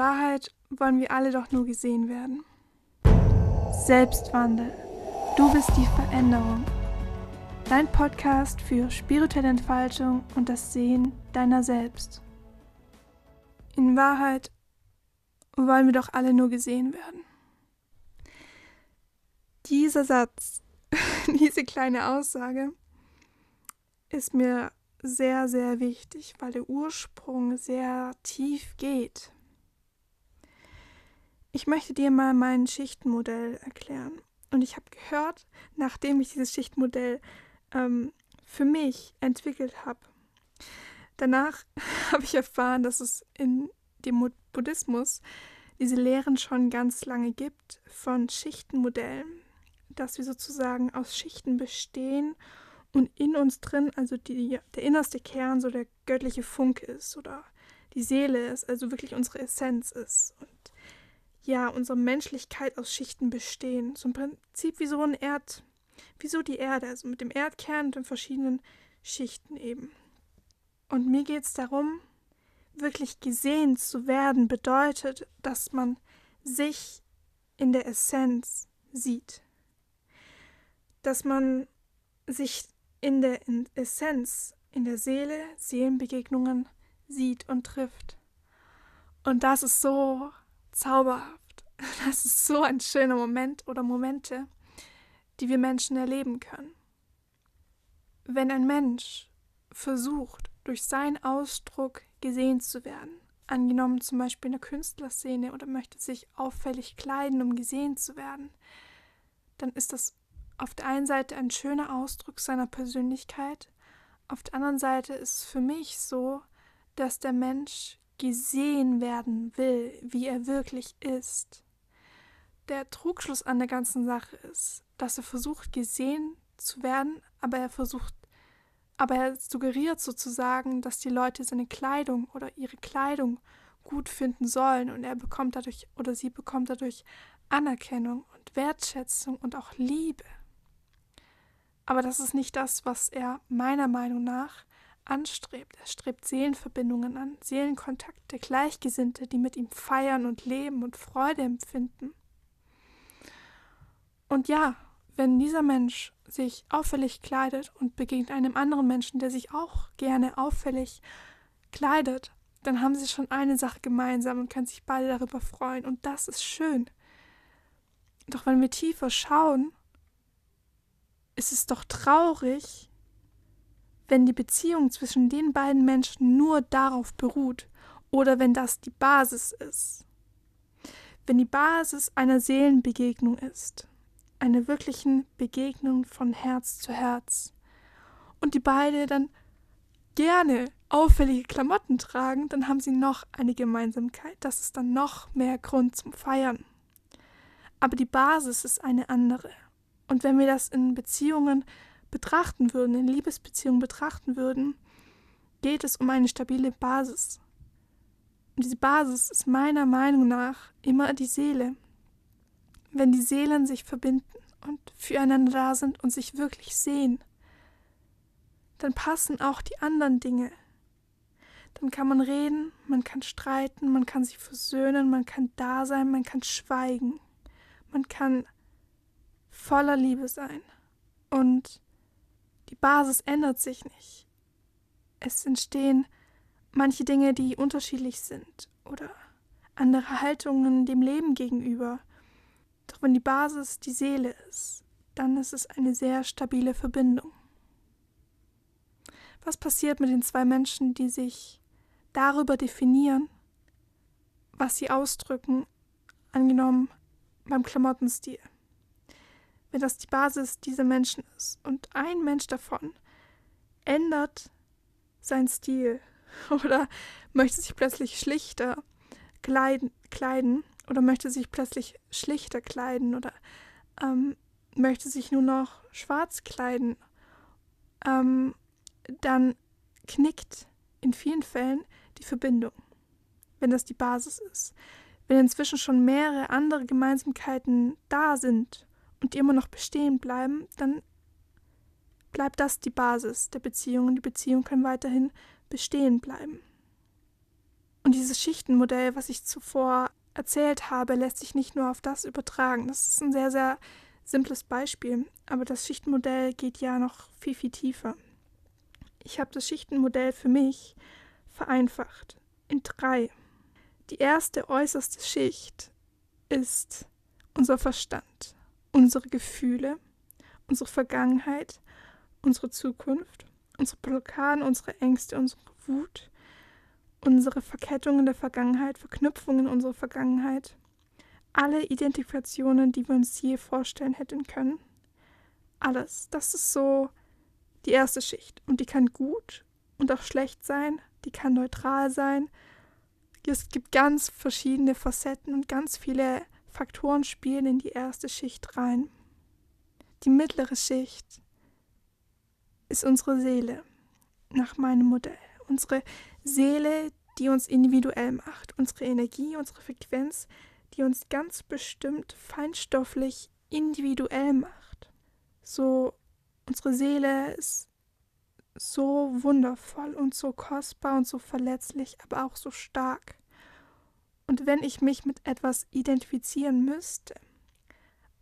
Wahrheit wollen wir alle doch nur gesehen werden. Selbstwandel. Du bist die Veränderung. Dein Podcast für spirituelle Entfaltung und das Sehen deiner selbst. In Wahrheit wollen wir doch alle nur gesehen werden. Dieser Satz, diese kleine Aussage, ist mir sehr, sehr wichtig, weil der Ursprung sehr tief geht. Ich möchte dir mal mein Schichtenmodell erklären. Und ich habe gehört, nachdem ich dieses Schichtenmodell ähm, für mich entwickelt habe, danach habe ich erfahren, dass es in dem Buddhismus diese Lehren schon ganz lange gibt von Schichtenmodellen, dass wir sozusagen aus Schichten bestehen und in uns drin, also die, der innerste Kern, so der göttliche Funk ist oder die Seele ist, also wirklich unsere Essenz ist. Und ja, unsere Menschlichkeit aus Schichten bestehen. So im Prinzip wie so ein Erd, wie so die Erde, also mit dem Erdkern und den verschiedenen Schichten eben. Und mir geht es darum, wirklich gesehen zu werden, bedeutet, dass man sich in der Essenz sieht. Dass man sich in der Essenz, in der Seele, Seelenbegegnungen sieht und trifft. Und das ist so zauberhaft. Das ist so ein schöner Moment oder Momente, die wir Menschen erleben können. Wenn ein Mensch versucht, durch seinen Ausdruck gesehen zu werden, angenommen zum Beispiel in der Künstlerszene oder möchte sich auffällig kleiden, um gesehen zu werden, dann ist das auf der einen Seite ein schöner Ausdruck seiner Persönlichkeit, auf der anderen Seite ist es für mich so, dass der Mensch gesehen werden will, wie er wirklich ist. Der Trugschluss an der ganzen Sache ist, dass er versucht, gesehen zu werden, aber er versucht, aber er suggeriert sozusagen, dass die Leute seine Kleidung oder ihre Kleidung gut finden sollen und er bekommt dadurch oder sie bekommt dadurch Anerkennung und Wertschätzung und auch Liebe. Aber das ist nicht das, was er meiner Meinung nach anstrebt. Er strebt Seelenverbindungen an, Seelenkontakte, Gleichgesinnte, die mit ihm feiern und leben und Freude empfinden. Und ja, wenn dieser Mensch sich auffällig kleidet und begegnet einem anderen Menschen, der sich auch gerne auffällig kleidet, dann haben sie schon eine Sache gemeinsam und können sich beide darüber freuen. Und das ist schön. Doch wenn wir tiefer schauen, ist es doch traurig, wenn die Beziehung zwischen den beiden Menschen nur darauf beruht oder wenn das die Basis ist. Wenn die Basis einer Seelenbegegnung ist, einer wirklichen Begegnung von Herz zu Herz und die beide dann gerne auffällige Klamotten tragen, dann haben sie noch eine Gemeinsamkeit. Das ist dann noch mehr Grund zum Feiern. Aber die Basis ist eine andere. Und wenn wir das in Beziehungen betrachten würden, in Liebesbeziehungen betrachten würden, geht es um eine stabile Basis. Und diese Basis ist meiner Meinung nach immer die Seele. Wenn die Seelen sich verbinden und füreinander da sind und sich wirklich sehen, dann passen auch die anderen Dinge. Dann kann man reden, man kann streiten, man kann sich versöhnen, man kann da sein, man kann schweigen, man kann voller Liebe sein. Und die Basis ändert sich nicht. Es entstehen manche Dinge, die unterschiedlich sind oder andere Haltungen dem Leben gegenüber. Doch wenn die Basis die Seele ist, dann ist es eine sehr stabile Verbindung. Was passiert mit den zwei Menschen, die sich darüber definieren, was sie ausdrücken, angenommen beim Klamottenstil? Wenn das die Basis dieser Menschen ist. Und ein Mensch davon ändert seinen Stil oder möchte sich plötzlich schlichter kleiden, kleiden oder möchte sich plötzlich schlichter kleiden oder ähm, möchte sich nur noch schwarz kleiden, ähm, dann knickt in vielen Fällen die Verbindung, wenn das die Basis ist. Wenn inzwischen schon mehrere andere Gemeinsamkeiten da sind und die immer noch bestehen bleiben, dann bleibt das die Basis der Beziehung und die Beziehung kann weiterhin bestehen bleiben. Und dieses Schichtenmodell, was ich zuvor erzählt habe, lässt sich nicht nur auf das übertragen. Das ist ein sehr, sehr simples Beispiel, aber das Schichtenmodell geht ja noch viel, viel tiefer. Ich habe das Schichtenmodell für mich vereinfacht in drei. Die erste äußerste Schicht ist unser Verstand, unsere Gefühle, unsere Vergangenheit, unsere Zukunft, unsere Blockaden, unsere Ängste, unsere Wut, unsere Verkettungen der Vergangenheit, Verknüpfungen unserer Vergangenheit, alle Identifikationen, die wir uns je vorstellen hätten können. Alles. Das ist so die erste Schicht. Und die kann gut und auch schlecht sein. Die kann neutral sein. Es gibt ganz verschiedene Facetten und ganz viele Faktoren spielen in die erste Schicht rein. Die mittlere Schicht ist unsere Seele, nach meinem Modell. Unsere Seele, die uns individuell macht. Unsere Energie, unsere Frequenz, die uns ganz bestimmt feinstofflich individuell macht. So, unsere Seele ist so wundervoll und so kostbar und so verletzlich, aber auch so stark. Und wenn ich mich mit etwas identifizieren müsste,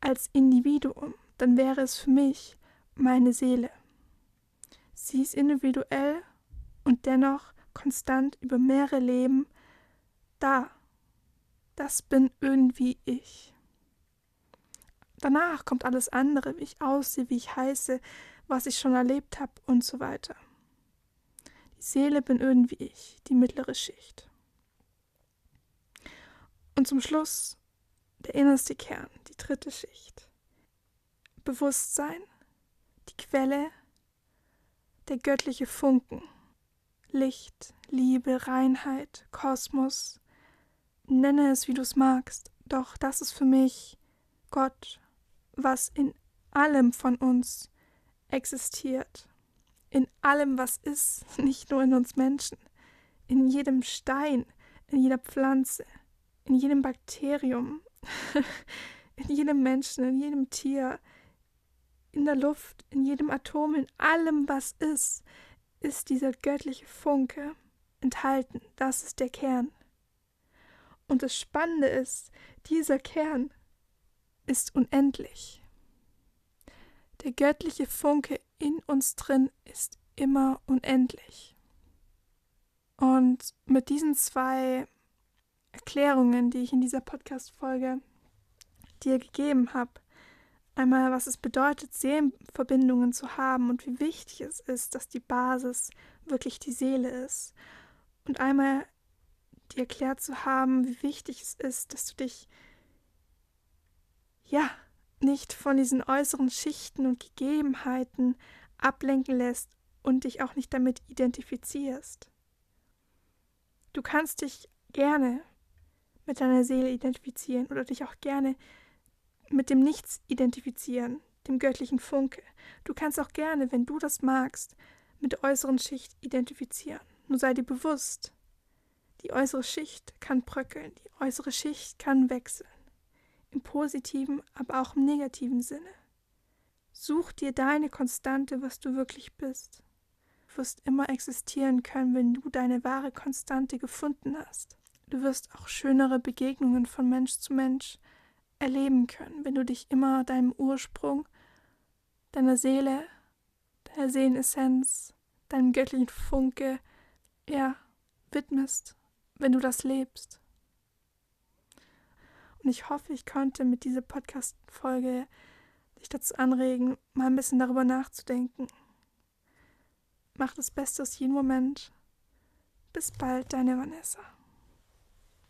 als Individuum, dann wäre es für mich meine Seele. Sie ist individuell und dennoch konstant über mehrere Leben da das bin irgendwie ich. Danach kommt alles andere, wie ich aussehe, wie ich heiße, was ich schon erlebt habe und so weiter. Die Seele bin irgendwie ich, die mittlere Schicht. Und zum Schluss der innerste Kern, die dritte Schicht. Bewusstsein, die Quelle, der göttliche Funken, Licht, Liebe, Reinheit, Kosmos, nenne es, wie du es magst, doch das ist für mich Gott, was in allem von uns existiert, in allem, was ist, nicht nur in uns Menschen, in jedem Stein, in jeder Pflanze, in jedem Bakterium, in jedem Menschen, in jedem Tier, in der Luft, in jedem Atom, in allem, was ist, ist dieser göttliche Funke enthalten. Das ist der Kern. Und das Spannende ist, dieser Kern ist unendlich. Der göttliche Funke in uns drin ist immer unendlich. Und mit diesen zwei Erklärungen, die ich in dieser Podcast-Folge dir gegeben habe, einmal, was es bedeutet, Seelenverbindungen zu haben und wie wichtig es ist, dass die Basis wirklich die Seele ist. Und einmal dir erklärt zu haben, wie wichtig es ist, dass du dich ja nicht von diesen äußeren Schichten und Gegebenheiten ablenken lässt und dich auch nicht damit identifizierst. Du kannst dich gerne mit deiner Seele identifizieren oder dich auch gerne mit dem Nichts identifizieren, dem göttlichen Funke. Du kannst auch gerne, wenn du das magst, mit der äußeren Schicht identifizieren. Nur sei dir bewusst, die äußere Schicht kann bröckeln, die äußere Schicht kann wechseln. Im positiven, aber auch im negativen Sinne. Such dir deine Konstante, was du wirklich bist. Du wirst immer existieren können, wenn du deine wahre Konstante gefunden hast. Du wirst auch schönere Begegnungen von Mensch zu Mensch erleben können, wenn du dich immer deinem Ursprung, deiner Seele, deiner Seelenessenz, deinem göttlichen Funke, ja, widmest wenn du das lebst. Und ich hoffe, ich konnte mit dieser Podcast-Folge dich dazu anregen, mal ein bisschen darüber nachzudenken. Mach das Beste aus jedem Moment. Bis bald, deine Vanessa.